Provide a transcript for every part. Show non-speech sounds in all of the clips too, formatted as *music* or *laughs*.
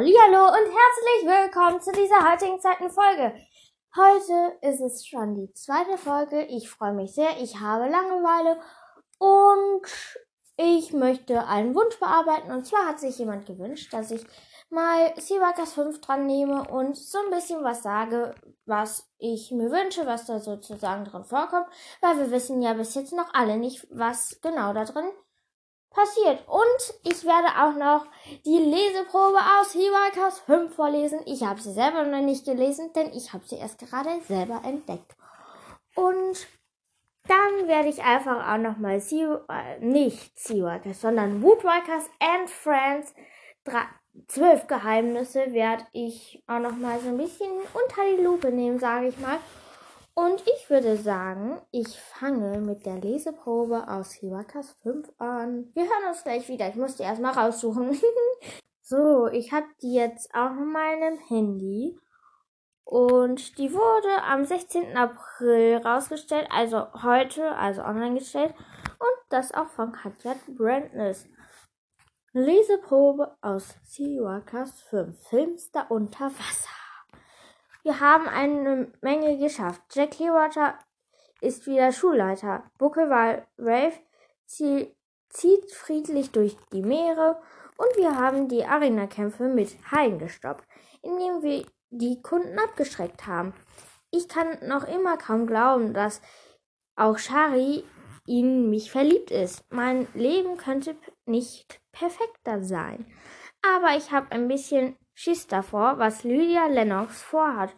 Hallihallo und herzlich willkommen zu dieser heutigen zweiten Folge. Heute ist es schon die zweite Folge. Ich freue mich sehr. Ich habe Langeweile und ich möchte einen Wunsch bearbeiten. Und zwar hat sich jemand gewünscht, dass ich mal Seawalkers 5 dran nehme und so ein bisschen was sage, was ich mir wünsche, was da sozusagen drin vorkommt. Weil wir wissen ja bis jetzt noch alle nicht, was genau da drin passiert. Und ich werde auch noch die Leseprobe aus Hiwakas 5 vorlesen. Ich habe sie selber noch nicht gelesen, denn ich habe sie erst gerade selber entdeckt. Und dann werde ich einfach auch nochmal äh, nicht Seawalkers, sondern Woodwalkers and Friends zwölf Geheimnisse werde ich auch nochmal so ein bisschen unter die Lupe nehmen, sage ich mal. Und ich würde sagen, ich fange mit der Leseprobe aus Hiwakas 5 an. Wir hören uns gleich wieder. Ich muss die erstmal raussuchen. *laughs* so, ich habe die jetzt auf meinem Handy. Und die wurde am 16. April rausgestellt, also heute, also online gestellt. Und das auch von Katja Brandness. Leseprobe aus Siwakas 5. Filmster unter Wasser. Wir haben eine Menge geschafft. Jack Clearwater ist wieder Schulleiter. Buckelwal Ralph zieht friedlich durch die Meere und wir haben die Arena-Kämpfe mit Haien gestoppt, indem wir die Kunden abgeschreckt haben. Ich kann noch immer kaum glauben, dass auch Shari in mich verliebt ist. Mein Leben könnte nicht perfekter sein. Aber ich habe ein bisschen Schiss davor, was Lydia Lennox vorhat.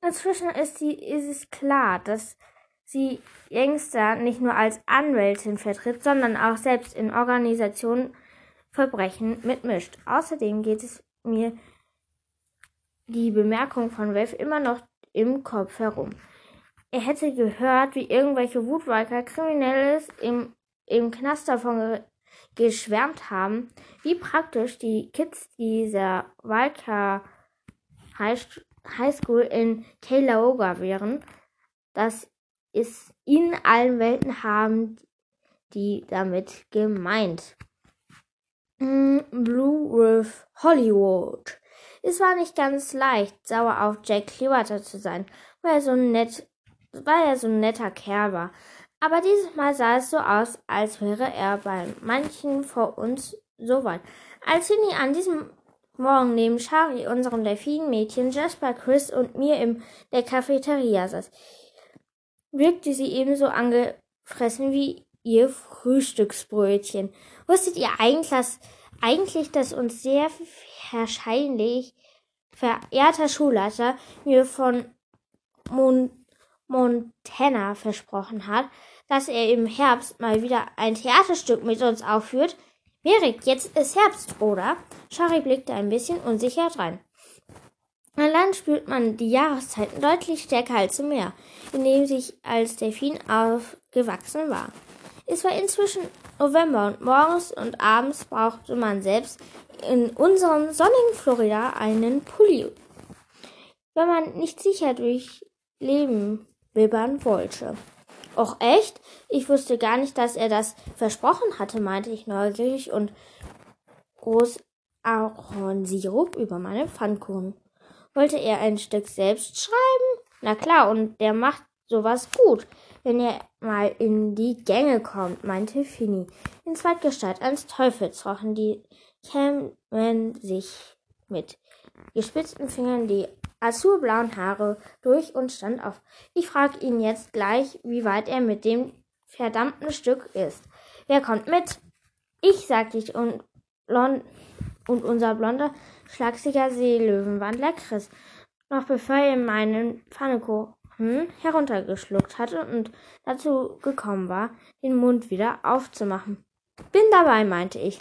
Inzwischen ist, sie, ist es klar, dass sie Youngster nicht nur als Anwältin vertritt, sondern auch selbst in Organisationen Verbrechen mitmischt. Außerdem geht es mir die Bemerkung von Wave immer noch im Kopf herum. Er hätte gehört, wie irgendwelche Wutwalker Kriminelles im, im Knast davon geschwärmt haben, wie praktisch die Kids dieser Walker High School in Kalaoga wären. Das ist in allen Welten haben die damit gemeint. Mm, Blue Wolf Hollywood. Es war nicht ganz leicht, sauer auf Jack Clearwater zu sein, weil er so nett, weil er so ein netter Kerl war. Aber dieses Mal sah es so aus, als wäre er bei manchen vor uns so weit. Als Cindy an diesem Morgen neben Shari, unserem Delfinmädchen, Jasper, Chris und mir in der Cafeteria saß, wirkte sie ebenso angefressen wie ihr Frühstücksbrötchen. Wusstet ihr eigentlich, dass, uns sehr wahrscheinlich verehrter Schulleiter mir von Mon Montana versprochen hat, dass er im Herbst mal wieder ein Theaterstück mit uns aufführt. Merik, jetzt ist Herbst, oder? Shari blickte ein bisschen unsicher rein. An Land spürt man die Jahreszeiten deutlich stärker als im Meer, in dem sich als Delfin aufgewachsen war. Es war inzwischen November und morgens und abends brauchte man selbst in unserem sonnigen Florida einen Pulli, wenn man nicht sicher durch Leben bibbern wollte. Och echt? Ich wusste gar nicht, dass er das versprochen hatte, meinte ich neugierig und groß Ahornsirup über meine Pfannkuchen. Wollte er ein Stück selbst schreiben? Na klar, und der macht sowas gut, wenn er mal in die Gänge kommt, meinte Fini. In Zweitgestalt eines Teufels rochen die kämen sich mit gespitzten Fingern die azurblauen Haare durch und stand auf. Ich frag ihn jetzt gleich, wie weit er mit dem verdammten Stück ist. Wer kommt mit? Ich, sagte ich, und, blond, und unser blonder, schlagsiger Seelöwenwandler Chris. Noch bevor er meinen Pfannekuchen heruntergeschluckt hatte und dazu gekommen war, den Mund wieder aufzumachen. Bin dabei, meinte ich.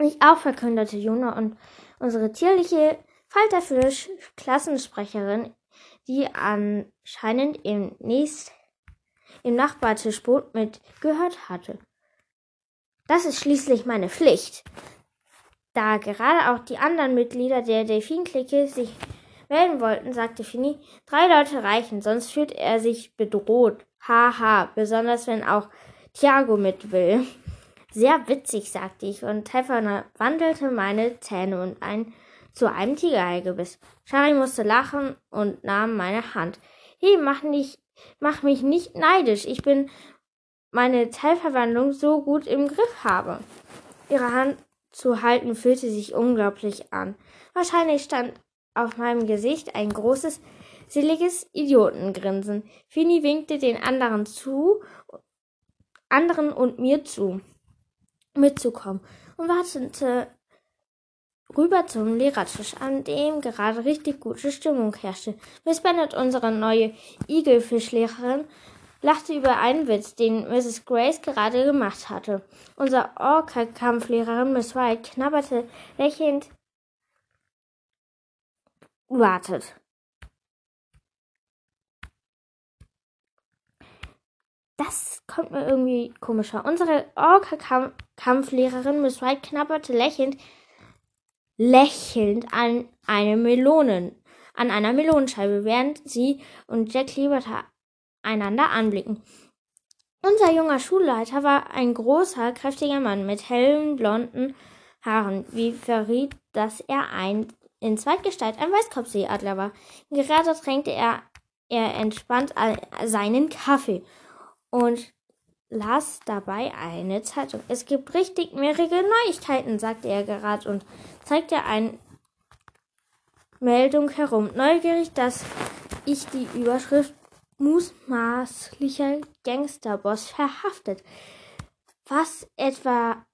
Ich auch, verkündete Juno und unsere tierliche Falterfisch Klassensprecherin, die anscheinend im nächst im Nachbartischboot mitgehört hatte. Das ist schließlich meine Pflicht. Da gerade auch die anderen Mitglieder der Delfin-Clique sich melden wollten, sagte Fini, drei Leute reichen, sonst fühlt er sich bedroht. Haha, besonders wenn auch Thiago mit will. Sehr witzig, sagte ich und Stefan wandelte meine Zähne und ein zu einem Tigerei gebiss. Shari musste lachen und nahm meine Hand. Hey, mach nicht, mach mich nicht neidisch. Ich bin meine Teilverwandlung so gut im Griff habe. Ihre Hand zu halten fühlte sich unglaublich an. Wahrscheinlich stand auf meinem Gesicht ein großes, seliges Idiotengrinsen. Fini winkte den anderen zu, anderen und mir zu, mitzukommen und wartete rüber zum Lehrertisch, an dem gerade richtig gute Stimmung herrschte. Miss Bennet, unsere neue Igelfischlehrerin, lachte über einen Witz, den Mrs. Grace gerade gemacht hatte. Unser Orca-Kampflehrerin Miss White knabberte lächelnd wartet. Das kommt mir irgendwie komisch vor. Unsere Orca-Kampflehrerin Miss White knabberte lächelnd, lächelnd an eine Melonen, an einer Melonenscheibe, während sie und Jack Lieberter einander anblicken. Unser junger Schulleiter war ein großer, kräftiger Mann mit hellen, blonden Haaren, wie verriet, dass er ein in Zweitgestalt ein Weißkopfseeadler war. Gerade tränkte er, er entspannt seinen Kaffee und las dabei eine Zeitung. Es gibt richtig mehrere Neuigkeiten, sagte er gerade und zeigte eine Meldung herum. Neugierig, dass ich die Überschrift mutmaßlicher Gangsterboss verhaftet. Was etwa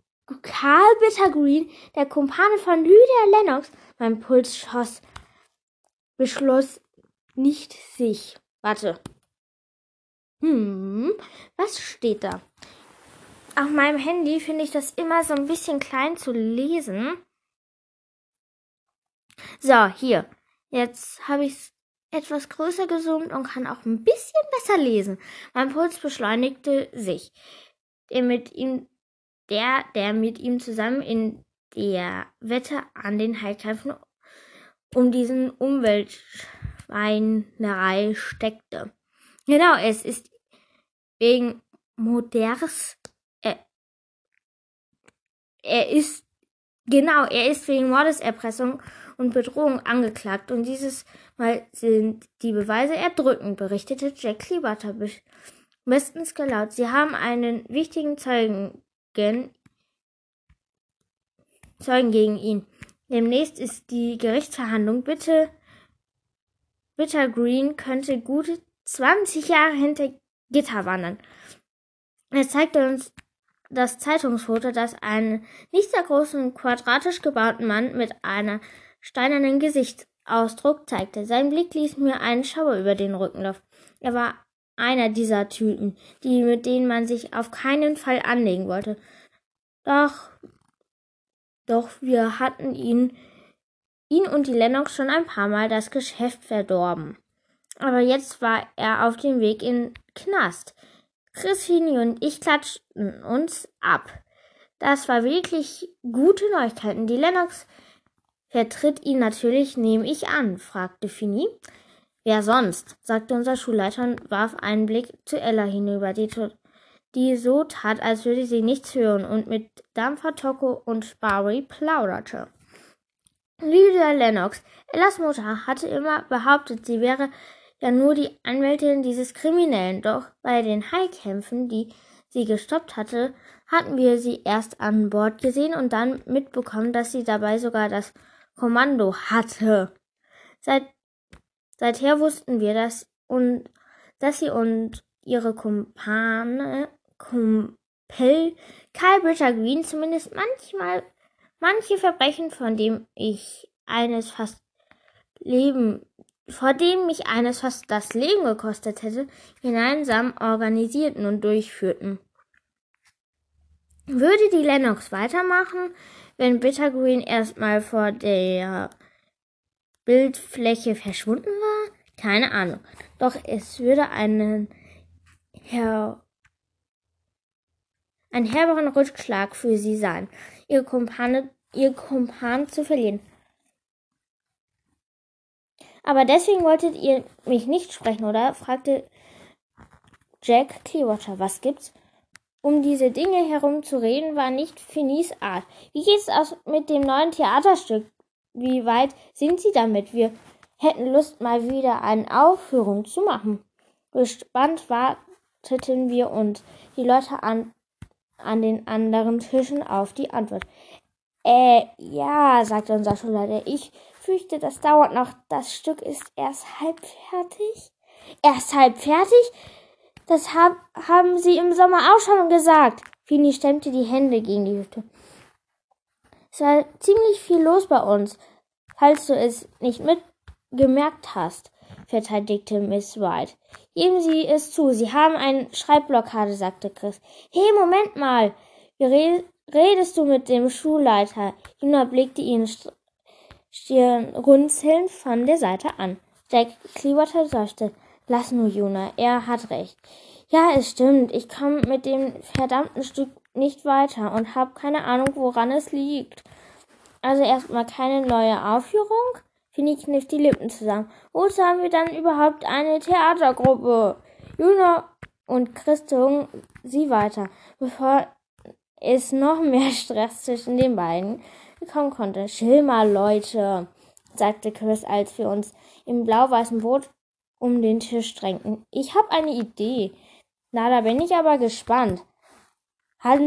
Karl Bittergreen, der Kumpane von Lydia Lennox, mein Puls schoss, beschloss nicht sich. Warte. Hm, was steht da? Auf meinem Handy finde ich das immer so ein bisschen klein zu lesen. So, hier. Jetzt habe ich es etwas größer gezoomt und kann auch ein bisschen besser lesen. Mein Puls beschleunigte sich. Der mit ihm, der, der mit ihm zusammen in der Wette an den Heilkämpfen um diesen Umweltschweinerei steckte. Genau, es ist wegen Moders, er, er ist, genau, er ist wegen Mordeserpressung und Bedrohung angeklagt und dieses Mal sind die Beweise erdrückend, berichtete Jack Kleebater bestens gelaunt. Sie haben einen wichtigen Zeugen, Zeugen gegen ihn. Demnächst ist die Gerichtsverhandlung. Bitte, Bitter Green könnte gute 20 Jahre hinter Gitter wandern. Er zeigte uns das Zeitungsfoto, das einen nicht sehr großen, quadratisch gebauten Mann mit einer steinernen Gesichtsausdruck zeigte. Sein Blick ließ mir einen Schauer über den Rücken laufen. Er war einer dieser Typen, die mit denen man sich auf keinen Fall anlegen wollte. Doch doch wir hatten ihn, ihn und die Lennox schon ein paar Mal das Geschäft verdorben. Aber jetzt war er auf dem Weg in Knast. Chris Fini und ich klatschten uns ab. Das war wirklich gute Neuigkeiten. Die Lennox vertritt ihn natürlich, nehme ich an, fragte Fini. Wer sonst? sagte unser Schulleiter und warf einen Blick zu Ella hinüber, die die so tat, als würde sie nichts hören und mit Dampfer, Toko und Barry plauderte. Lydia Lennox, Ellas Mutter, hatte immer behauptet, sie wäre ja nur die Anwältin dieses Kriminellen, doch bei den Haikämpfen, die sie gestoppt hatte, hatten wir sie erst an Bord gesehen und dann mitbekommen, dass sie dabei sogar das Kommando hatte. Seit, seither wussten wir, dass, und, dass sie und ihre Kumpane Kumpel Karl Britta Green zumindest manchmal manche Verbrechen, von dem ich eines fast Leben, vor dem mich eines fast das Leben gekostet hätte, gemeinsam organisierten und durchführten. Würde die Lennox weitermachen, wenn Bittergreen erstmal vor der Bildfläche verschwunden war? Keine Ahnung. Doch es würde einen her ein herberen Rückschlag für sie sein, ihr Kumpane, ihr Kumpan zu verlieren. Aber deswegen wolltet ihr mich nicht sprechen, oder? fragte Jack Clearwater. Was gibt's? Um diese Dinge herum zu reden, war nicht Finis Art. Wie geht's aus mit dem neuen Theaterstück? wie weit sind Sie damit? Wir hätten Lust, mal wieder eine Aufführung zu machen. Gespannt warteten wir und die Leute an, an den anderen Tischen auf die Antwort. Äh, ja, sagte unser Schulleiter. Ich fürchte, das dauert noch. Das Stück ist erst halb fertig. Erst halb fertig? Das hab, haben Sie im Sommer auch schon gesagt. Fini stemmte die Hände gegen die Hüfte. Es war ziemlich viel los bei uns, falls du es nicht mitgemerkt hast, verteidigte Miss White. Geben Sie es zu, Sie haben eine Schreibblockade, sagte Chris. Hey, Moment mal. Wie redest du mit dem Schulleiter? Juna blickte ihn stirnrunzelnd von der Seite an. Jack Clearwater seufzte. Lass nur, Juna, er hat recht. Ja, es stimmt, ich komme mit dem verdammten Stück nicht weiter und habe keine Ahnung, woran es liegt. Also erstmal keine neue Aufführung? Fini kniff die Lippen zusammen. Wozu haben wir dann überhaupt eine Theatergruppe? Juna und Chris sie weiter, bevor es noch mehr *laughs* Stress zwischen den beiden kommen konnte. Chill mal, Leute, sagte Chris, als wir uns im blau-weißen Boot um den Tisch drängten. Ich habe eine Idee. Na, da bin ich aber gespannt. Hat,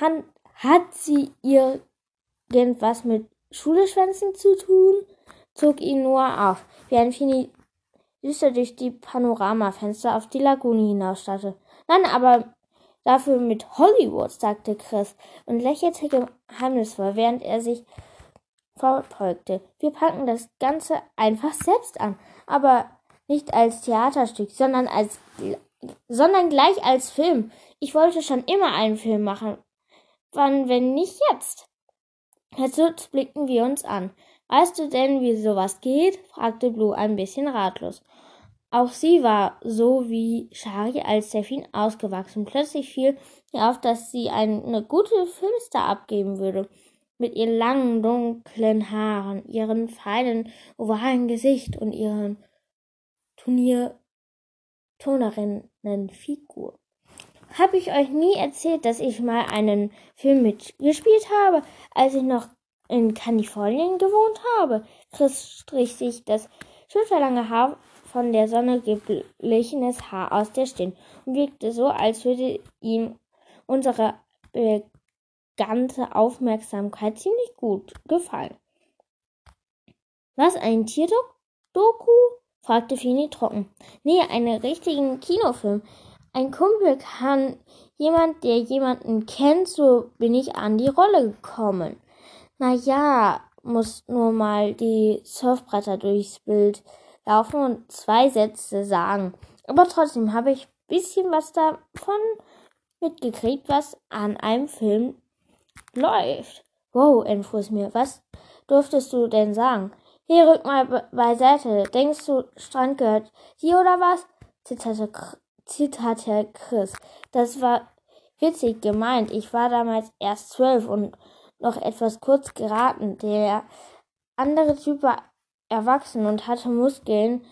hat, hat sie irgendwas mit Schuleschwänzen zu tun? zog ihn nur auf, während Fini düster durch die Panoramafenster auf die Lagune hinausstarrte. Nein, aber dafür mit Hollywood, sagte Chris und lächelte geheimnisvoll, während er sich vorbeugte. Wir packen das Ganze einfach selbst an, aber nicht als Theaterstück, sondern als sondern gleich als Film. Ich wollte schon immer einen Film machen. Wann, wenn nicht jetzt? Jetzt blickten wir uns an. Weißt du denn, wie sowas geht? fragte Blue ein bisschen ratlos. Auch sie war so wie Shari als Delfin ausgewachsen. Plötzlich fiel ihr auf, dass sie eine gute Filmstar abgeben würde. Mit ihren langen, dunklen Haaren, ihrem feinen, ovalen Gesicht und ihren Turnerinnenfigur. Hab ich euch nie erzählt, dass ich mal einen Film mitgespielt habe, als ich noch in Kalifornien gewohnt habe? Chris strich sich das schulterlange Haar von der Sonne geblichenes Haar aus der Stirn und wirkte so, als würde ihm unsere ganze Aufmerksamkeit ziemlich gut gefallen. Was, ein Tierdoku? fragte Fini trocken. Nee, einen richtigen Kinofilm. Ein Kumpel kann jemand, der jemanden kennt, so bin ich an die Rolle gekommen. Na ja, muss nur mal die Surfbretter durchs Bild laufen und zwei Sätze sagen. Aber trotzdem habe ich bisschen was davon mitgekriegt, was an einem Film läuft. Wow, entfuhr mir. Was durftest du denn sagen? Hey, rück mal beiseite. Denkst du, Strand gehört dir oder was? zitterte, zitterte Chris. Das war witzig gemeint. Ich war damals erst zwölf und noch etwas kurz geraten. Der andere Typ war erwachsen und hatte Muskeln.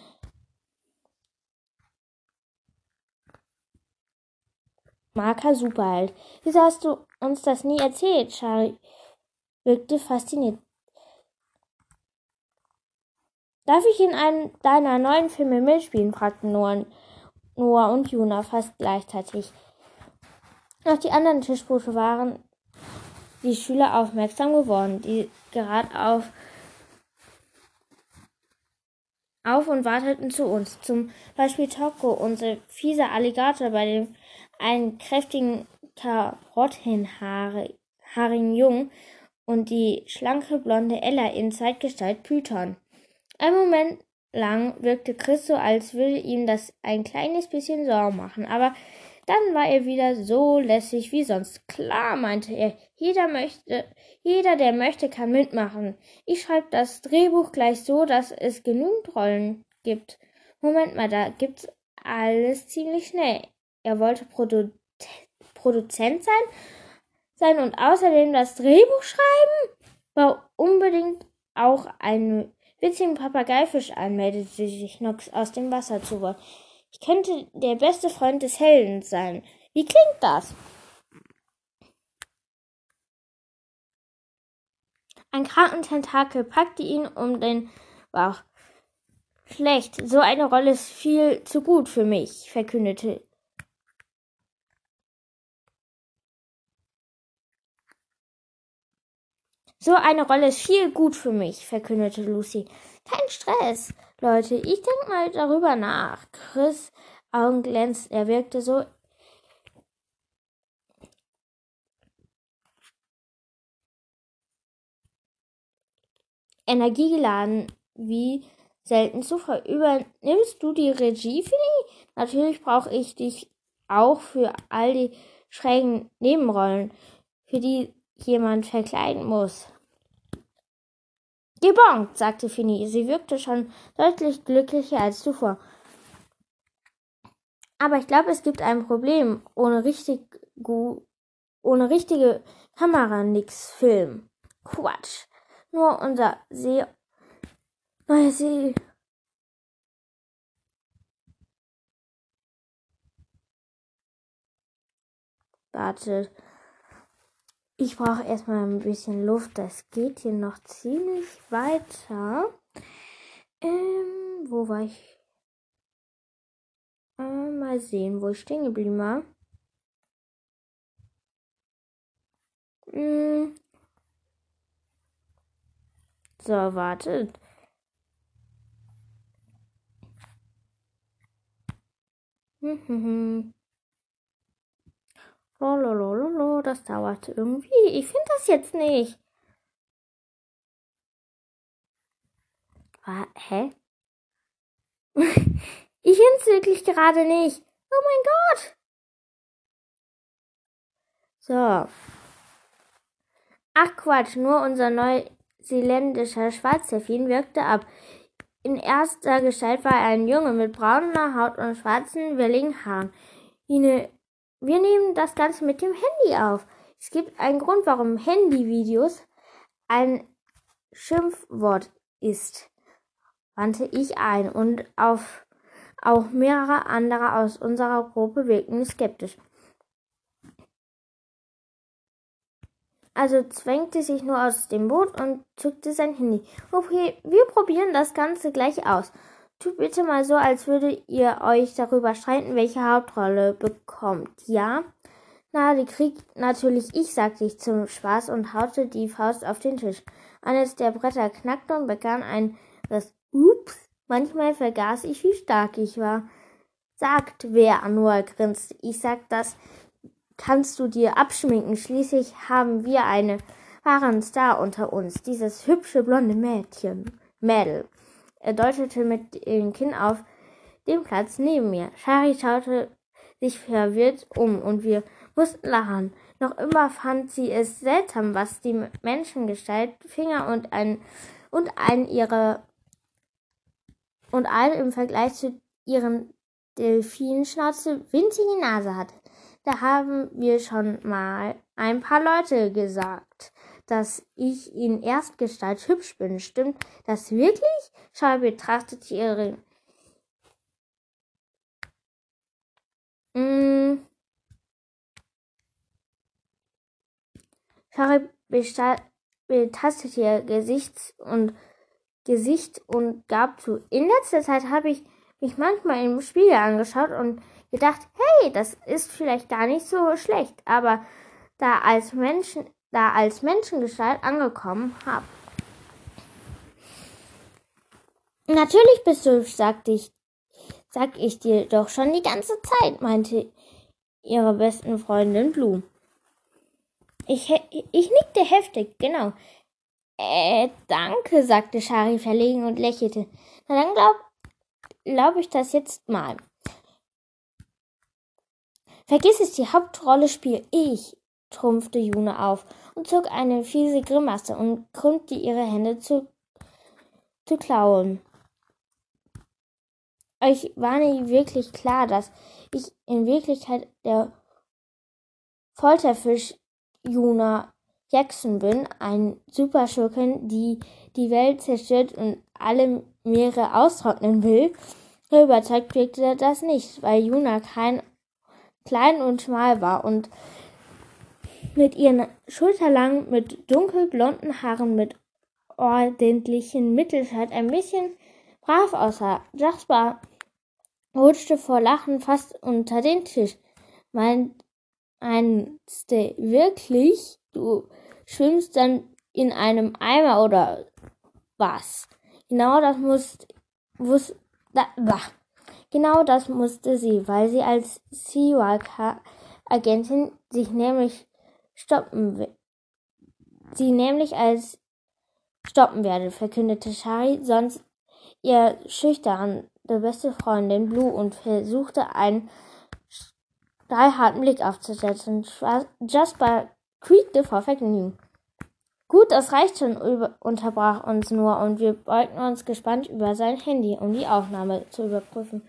Marker Superheld. Wieso hast du uns das nie erzählt? Charlie wirkte fasziniert. Darf ich in einem deiner neuen Filme mitspielen? fragten Noah, und Juna fast gleichzeitig. Auch die anderen Tischboote waren die Schüler aufmerksam geworden, die gerade auf, auf und warteten zu uns. Zum Beispiel Toko, unser fieser Alligator, bei dem einen kräftigen Karottenhaarigen Jungen und die schlanke blonde Ella in Zeitgestalt Python. Ein Moment lang wirkte Chris so, als würde ihm das ein kleines bisschen Sorgen machen, aber dann war er wieder so lässig wie sonst. Klar, meinte er, jeder möchte, jeder, der möchte, kann mitmachen. Ich schreibe das Drehbuch gleich so, dass es genügend Rollen gibt. Moment mal, da gibt's alles ziemlich schnell. Er wollte Produ Produzent sein, sein und außerdem das Drehbuch schreiben, war unbedingt auch einen witzigen Papageifisch an, meldete sich Nox aus dem Wasser zu Wort. Ich könnte der beste Freund des Helden sein. Wie klingt das? Ein kranken Tentakel packte ihn um den Bauch. Schlecht, so eine Rolle ist viel zu gut für mich, verkündete So eine Rolle ist viel gut für mich, verkündete Lucy. Kein Stress, Leute, ich denke mal darüber nach. Chris Augen glänzten, er wirkte so energiegeladen wie selten zuvor. Übernimmst du die Regie, Finny? Natürlich brauche ich dich auch für all die schrägen Nebenrollen, für die jemand verkleiden muss. Gebongt, sagte Finny. Sie wirkte schon deutlich glücklicher als zuvor. Aber ich glaube, es gibt ein Problem. Ohne richtig ohne richtige Kamera nix Film. Quatsch. Nur unser See neue See Wartet. Ich brauche erstmal ein bisschen Luft. Das geht hier noch ziemlich weiter. Ähm, wo war ich? Äh, mal sehen, wo ich stehen geblieben war. Hm. So, wartet. Hm. *laughs* Lololololo, das dauert irgendwie. Ich finde das jetzt nicht. Hä? *laughs* ich finde wirklich gerade nicht. Oh mein Gott. So. Ach Quatsch, nur unser neuseeländischer Schwarzdelfin wirkte ab. In erster Gestalt war er ein Junge mit brauner Haut und schwarzen, welligen Haaren. Wir nehmen das Ganze mit dem Handy auf. Es gibt einen Grund, warum Handyvideos ein Schimpfwort ist, wandte ich ein und auf auch mehrere andere aus unserer Gruppe wirkten skeptisch. Also zwängte sich nur aus dem Boot und zückte sein Handy. Okay, wir probieren das Ganze gleich aus. Tut bitte mal so, als würdet ihr euch darüber streiten, welche Hauptrolle bekommt. Ja? Na, die kriegt natürlich ich, sagte ich zum Spaß und haute die Faust auf den Tisch. Eines der Bretter knackte und begann ein das Ups. Manchmal vergaß ich, wie stark ich war. Sagt wer, Noah grinste. Ich sag, das kannst du dir abschminken. Schließlich haben wir einen wahren Star unter uns. Dieses hübsche blonde Mädchen. Mädel. Er deutete mit dem Kinn auf den Platz neben mir. Shari schaute sich verwirrt um und wir mussten lachen. Noch immer fand sie es seltsam, was die Menschengestalt, Finger und ein und ein ihre und ein im Vergleich zu ihren Delfinschnauze winzige Nase hatte. Da haben wir schon mal ein paar Leute gesagt dass ich in Erstgestalt hübsch bin. Stimmt das wirklich? Schau betrachtet ihre. Mm. Betastete ihr Gesicht und Gesicht und gab zu. In letzter Zeit habe ich mich manchmal im Spiegel angeschaut und gedacht, hey, das ist vielleicht gar nicht so schlecht, aber da als Menschen da als Menschengestalt angekommen habe. Natürlich bist du, sagte ich, sag ich dir doch schon die ganze Zeit, meinte ihre besten Freundin Blue. Ich, ich nickte heftig, genau. Äh, danke, sagte Shari verlegen und lächelte. Na dann glaub, glaub ich das jetzt mal. Vergiss es, die Hauptrolle spiele ich trumpfte Juna auf und zog eine fiese Grimasse und krümmte ihre Hände zu, zu klauen. Euch war nie wirklich klar, dass ich in Wirklichkeit der Folterfisch Juna Jackson bin, ein Superschurken, die die Welt zerstört und alle Meere austrocknen will. Überzeugt wirkte das nicht, weil Juna kein klein und schmal war und mit ihren schulterlangen, mit dunkelblonden Haaren mit ordentlichen Mittelschalt ein bisschen brav aussah. Jasper rutschte vor Lachen fast unter den Tisch. Meinst du wirklich, du schwimmst dann in einem Eimer oder was? Genau das muss, muss da, bah. Genau das musste sie, weil sie als Seawalker-Agentin sich nämlich stoppen. Sie nämlich als stoppen werde, verkündete Shari, sonst ihr schüchtern beste Freundin Blue und versuchte einen stahlharten Blick aufzusetzen. Jasper quiekte vor Vergnügen. Gut, das reicht schon, unterbrach uns nur und wir beugten uns gespannt über sein Handy, um die Aufnahme zu überprüfen.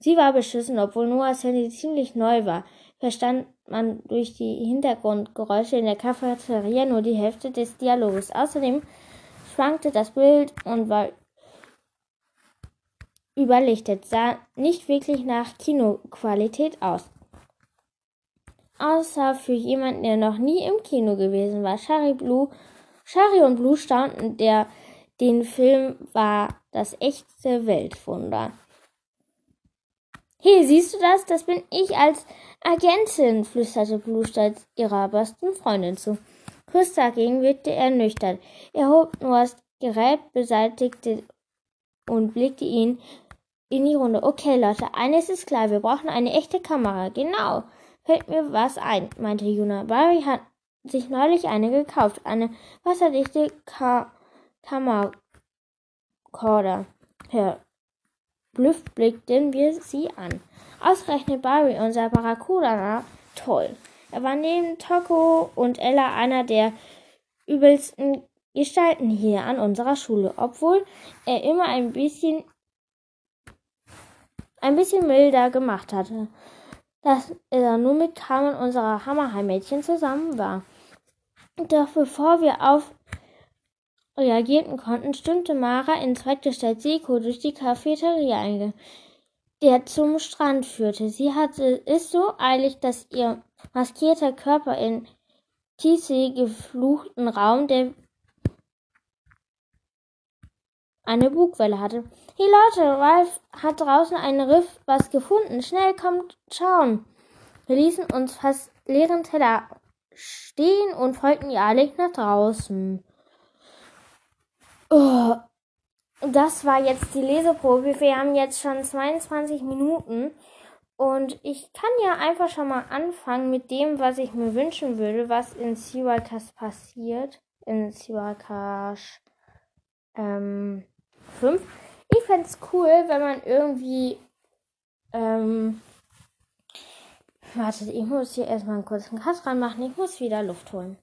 Sie war beschissen, obwohl Noahs Handy ziemlich neu war, verstand man durch die Hintergrundgeräusche in der Cafeteria nur die Hälfte des Dialoges. Außerdem schwankte das Bild und war überlichtet, sah nicht wirklich nach Kinoqualität aus. Außer für jemanden, der noch nie im Kino gewesen war. Shari Blue, Shari und Blue staunten, der den Film war das echte Weltwunder. Hey, siehst du das? Das bin ich als Agentin, flüsterte Blue stolz ihrer besten Freundin zu. Kurz dagegen wirkte er nüchtern. Er hob nur das Gerät, beseitigte und blickte ihn in die Runde. Okay, Leute, eines ist klar, wir brauchen eine echte Kamera. Genau. Fällt mir was ein, meinte Juna. Barry hat sich neulich eine gekauft. Eine wasserdichte Ka Kammerkorder. Verblüfft blickten wir sie an. Ausgerechnet Barry, unser Barracuda, toll. Er war neben Toko und Ella einer der übelsten Gestalten hier an unserer Schule, obwohl er immer ein bisschen ein bisschen milder gemacht hatte, dass er nur mit Carmen unserer Hammerheim-Mädchen zusammen war. Doch bevor wir auf reagierten konnten, stürmte Mara in Zweitgestalt Seko durch die Cafeteria eingegangen, der zum Strand führte. Sie hatte es so eilig, dass ihr maskierter Körper in Tissy gefluchten Raum, der eine Bugwelle hatte. Hey Leute, Ralph hat draußen einen Riff was gefunden. Schnell kommt schauen. Wir ließen uns fast leeren Teller stehen und folgten ihr alle nach draußen. Oh, das war jetzt die Leseprobe. Wir haben jetzt schon 22 Minuten. Und ich kann ja einfach schon mal anfangen mit dem, was ich mir wünschen würde, was in Siwakas passiert. In Siwakas ähm, 5. Ich fände cool, wenn man irgendwie. Ähm, wartet, ich muss hier erstmal einen kurzen Cut reinmachen. Ich muss wieder Luft holen.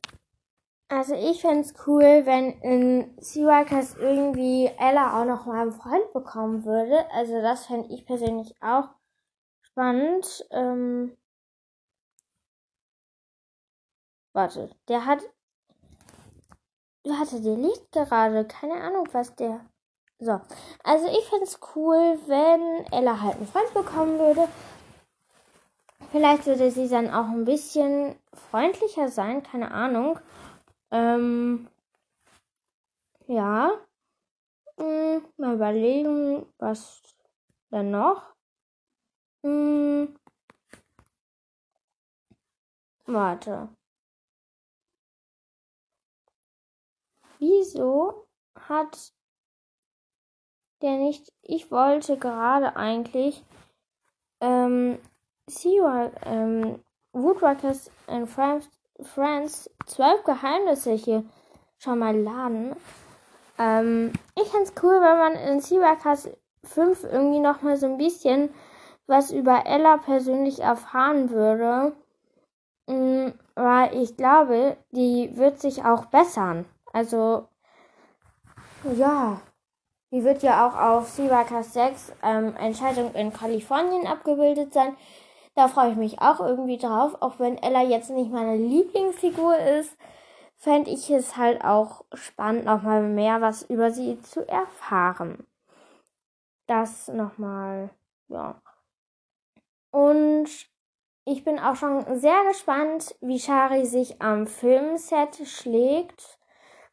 Also ich fände es cool, wenn in Seawalkers irgendwie Ella auch noch mal einen Freund bekommen würde. Also das fände ich persönlich auch spannend. Ähm, warte, der hat... Warte, der liegt gerade. Keine Ahnung, was der... So, also ich fände es cool, wenn Ella halt einen Freund bekommen würde. Vielleicht würde sie dann auch ein bisschen freundlicher sein, keine Ahnung. Ähm, ja. Hm, mal überlegen, was dann noch. Hm. Warte. Wieso hat der nicht. Ich wollte gerade eigentlich ähm, Sea ähm, Woodwalkers and Friends, Friends 12 Geheimnisse hier schon mal laden. Ähm, ich fände es cool, wenn man in Seawalkers 5 irgendwie noch mal so ein bisschen was über Ella persönlich erfahren würde. Mhm, weil ich glaube, die wird sich auch bessern. Also, ja, die wird ja auch auf Seawalkers 6 ähm, Entscheidung in Kalifornien abgebildet sein. Da freue ich mich auch irgendwie drauf. Auch wenn Ella jetzt nicht meine Lieblingsfigur ist, fände ich es halt auch spannend, nochmal mehr was über sie zu erfahren. Das nochmal, ja. Und ich bin auch schon sehr gespannt, wie Shari sich am Filmset schlägt,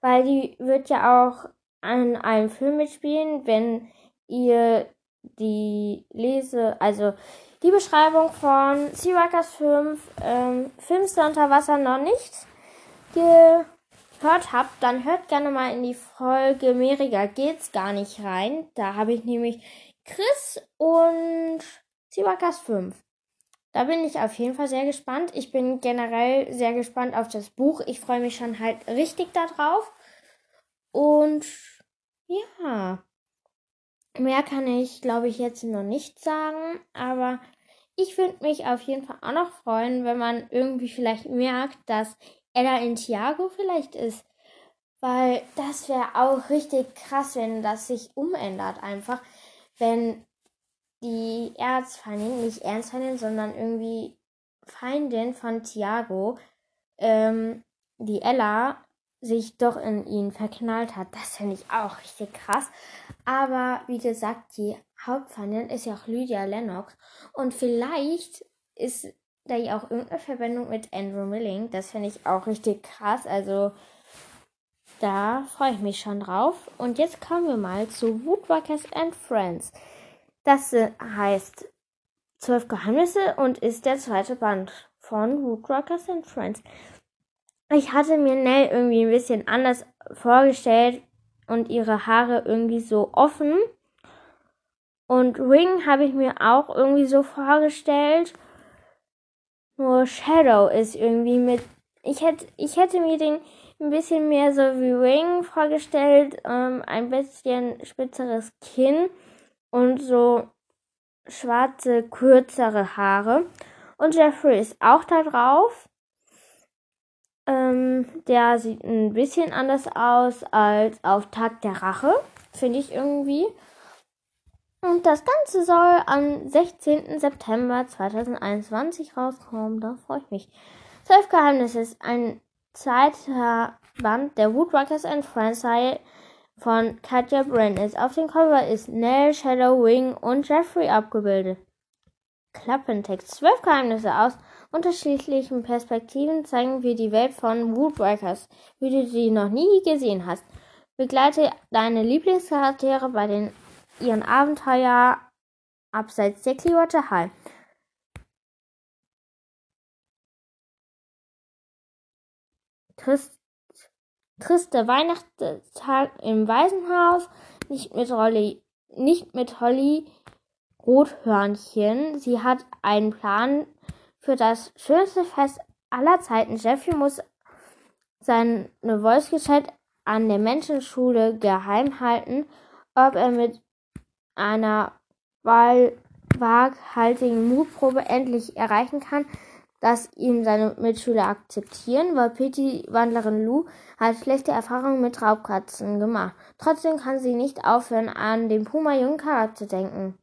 weil die wird ja auch an einem Film mitspielen, wenn ihr die Lese, also die Beschreibung von Seaworkers 5, ähm, Filmster unter Wasser noch nicht gehört habt, dann hört gerne mal in die Folge Meriga geht's gar nicht rein. Da habe ich nämlich Chris und Seaworkers 5. Da bin ich auf jeden Fall sehr gespannt. Ich bin generell sehr gespannt auf das Buch. Ich freue mich schon halt richtig darauf. Und ja, mehr kann ich, glaube ich, jetzt noch nicht sagen. Aber ich würde mich auf jeden Fall auch noch freuen, wenn man irgendwie vielleicht merkt, dass Ella in Thiago vielleicht ist. Weil das wäre auch richtig krass, wenn das sich umändert einfach. Wenn die Erzfeindin, nicht Erzfeindin, sondern irgendwie Feindin von Thiago, ähm, die Ella, sich doch in ihn verknallt hat. Das finde ich auch richtig krass. Aber wie gesagt, die Hauptfeindin ist ja auch Lydia Lennox. Und vielleicht ist da ja auch irgendeine Verbindung mit Andrew Milling. Das finde ich auch richtig krass. Also da freue ich mich schon drauf. Und jetzt kommen wir mal zu Woodwalkers and Friends. Das heißt Zwölf Geheimnisse und ist der zweite Band von Woodrockers and Friends. Ich hatte mir Nell irgendwie ein bisschen anders vorgestellt und ihre Haare irgendwie so offen. Und Ring habe ich mir auch irgendwie so vorgestellt. Nur Shadow ist irgendwie mit. Ich hätte, ich hätte mir den ein bisschen mehr so wie Ring vorgestellt. Ähm, ein bisschen spitzeres Kinn und so schwarze, kürzere Haare. Und Jeffrey ist auch da drauf. Ähm, der sieht ein bisschen anders aus als auf Tag der Rache, finde ich irgendwie. Und das Ganze soll am 16. September 2021 rauskommen. Da freue ich mich. Zwölf Geheimnisse ist ein zweiter Band der Woodwalkers and Friends Reihe von Katja Brandis. Auf dem Cover ist Nell, Shadow, Wing und Jeffrey abgebildet. Klappentext. Zwölf Geheimnisse aus unterschiedlichen Perspektiven zeigen wir die Welt von Woodbreakers, wie du sie noch nie gesehen hast. Begleite deine Lieblingscharaktere bei den, ihren Abenteuer abseits der Clearwater High. Trist triste Weihnachtstag im Waisenhaus, nicht mit Rolli, nicht mit Holly Rothörnchen. Sie hat einen Plan für das schönste Fest aller Zeiten. Jeffrey muss seine Wolfsgestalt an der Menschenschule geheim halten, ob er mit einer waghaltigen Mutprobe endlich erreichen kann, dass ihn seine Mitschüler akzeptieren, weil Petty Wandlerin Lou hat schlechte Erfahrungen mit Raubkatzen gemacht. Trotzdem kann sie nicht aufhören, an den Puma Jungkarat zu denken.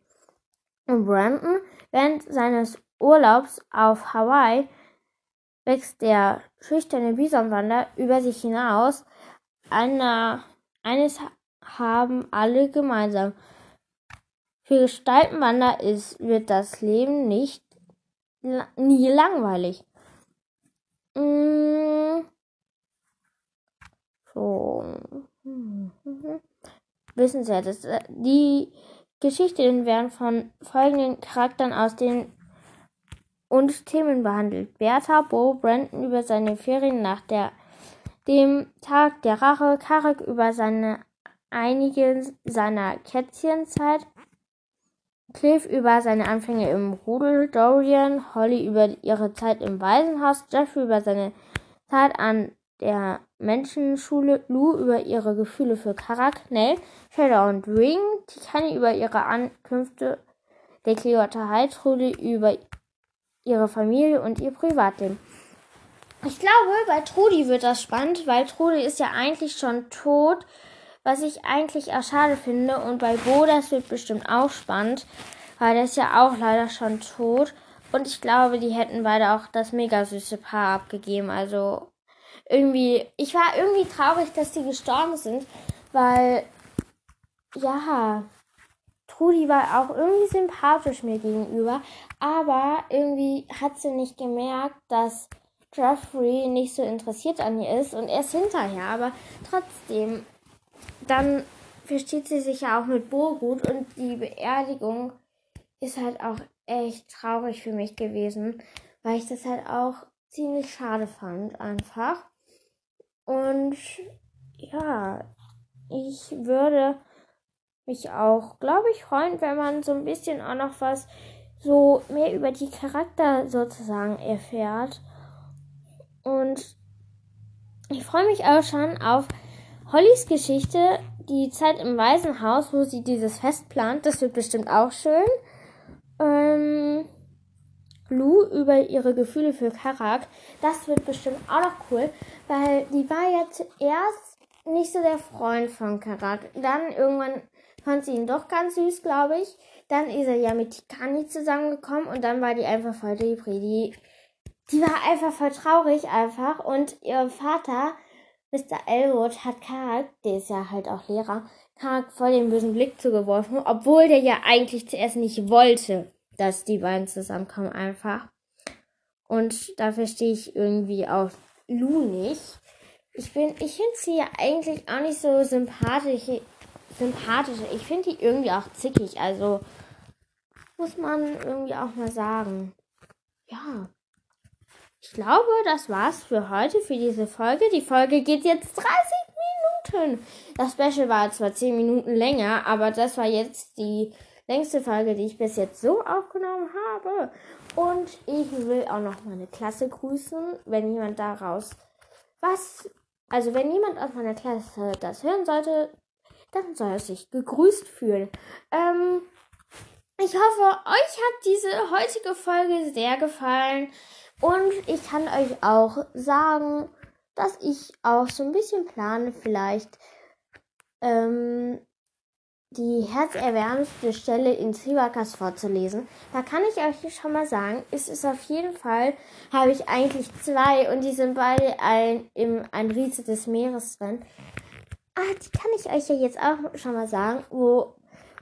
Und Brandon, während seines Urlaubs auf Hawaii, wächst der schüchterne Bisonwander über sich hinaus. Einer, eines haben alle gemeinsam. Für Gestaltenwander ist, wird das Leben nicht nie langweilig. Mm. So. Wissen Sie, dass äh, die Geschichten werden von folgenden Charakteren aus den und Themen behandelt. Bertha, Bo, Brandon über seine Ferien nach der, dem Tag der Rache, Karak über seine einigen seiner Kätzchenzeit, Cliff über seine Anfänge im Rudel, Dorian, Holly über ihre Zeit im Waisenhaus, Jeffrey über seine Zeit an der Menschenschule, Lou über ihre Gefühle für Karak, Nell, Shadow und Ring, Tikani über ihre Ankünfte, der Clearwater High, Trudy über ihre Familie und ihr Privatleben. Ich glaube, bei Trudy wird das spannend, weil Trudy ist ja eigentlich schon tot was ich eigentlich auch schade finde. Und bei Bo, das wird bestimmt auch spannend, weil der ist ja auch leider schon tot. Und ich glaube, die hätten beide auch das mega süße Paar abgegeben. Also irgendwie, ich war irgendwie traurig, dass die gestorben sind, weil, ja, Trudy war auch irgendwie sympathisch mir gegenüber, aber irgendwie hat sie nicht gemerkt, dass Geoffrey nicht so interessiert an ihr ist und erst hinterher, aber trotzdem, dann versteht sie sich ja auch mit Bo gut und die Beerdigung ist halt auch echt traurig für mich gewesen, weil ich das halt auch ziemlich schade fand einfach. Und ja, ich würde mich auch, glaube ich, freuen, wenn man so ein bisschen auch noch was so mehr über die Charakter sozusagen erfährt. Und ich freue mich auch schon auf Hollys Geschichte, die Zeit im Waisenhaus, wo sie dieses Fest plant. Das wird bestimmt auch schön. Ähm, Lou über ihre Gefühle für Karak. Das wird bestimmt auch noch cool, weil die war jetzt erst nicht so der Freund von Karak. Dann irgendwann fand sie ihn doch ganz süß, glaube ich. Dann ist er ja mit Tikani zusammengekommen und dann war die einfach voll Depri. Die, die war einfach voll traurig einfach und ihr Vater, Mr. Elwood, hat Karak, der ist ja halt auch Lehrer, Karak voll den bösen Blick zugeworfen, obwohl der ja eigentlich zuerst nicht wollte, dass die beiden zusammenkommen einfach. Und da verstehe ich irgendwie auch Lou nicht. Ich bin, ich finde sie ja eigentlich auch nicht so sympathisch, sympathisch. Ich finde die irgendwie auch zickig. Also muss man irgendwie auch mal sagen. Ja. Ich glaube, das war's für heute, für diese Folge. Die Folge geht jetzt 30 Minuten. Das Special war zwar 10 Minuten länger, aber das war jetzt die längste Folge, die ich bis jetzt so aufgenommen habe. Und ich will auch noch meine Klasse grüßen, wenn jemand daraus was, also wenn jemand aus meiner Klasse das hören sollte, dann soll er sich gegrüßt fühlen. Ähm, ich hoffe, euch hat diese heutige Folge sehr gefallen und ich kann euch auch sagen, dass ich auch so ein bisschen plane, vielleicht ähm, die herzerwärmendste Stelle in Siwakas vorzulesen. Da kann ich euch schon mal sagen, es ist auf jeden Fall, habe ich eigentlich zwei und die sind beide ein, im, ein Riese des Meeres drin. Ah, die kann ich euch ja jetzt auch schon mal sagen, wo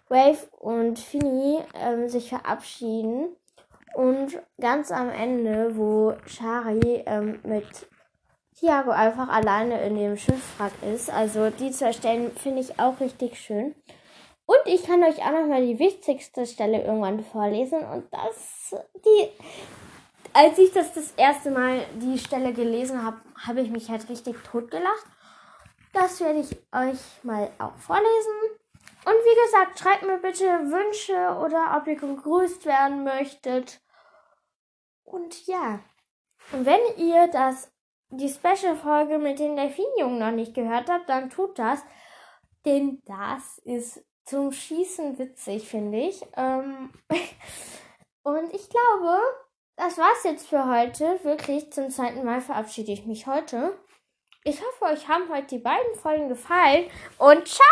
Wave und Finny ähm, sich verabschieden. Und ganz am Ende, wo Shari ähm, mit Tiago einfach alleine in dem Schiffwrack ist. Also die zwei Stellen finde ich auch richtig schön. Und ich kann euch auch noch mal die wichtigste Stelle irgendwann vorlesen. Und das, die, als ich das das erste Mal die Stelle gelesen habe, habe ich mich halt richtig totgelacht. Das werde ich euch mal auch vorlesen. Und wie gesagt, schreibt mir bitte Wünsche oder ob ihr gegrüßt werden möchtet. Und ja, wenn ihr das, die Special-Folge mit den Delfinjungen noch nicht gehört habt, dann tut das. Denn das ist zum Schießen witzig, finde ich. Ähm *laughs* und ich glaube, das war's jetzt für heute. Wirklich, zum zweiten Mal verabschiede ich mich heute. Ich hoffe, euch haben heute die beiden Folgen gefallen und ciao!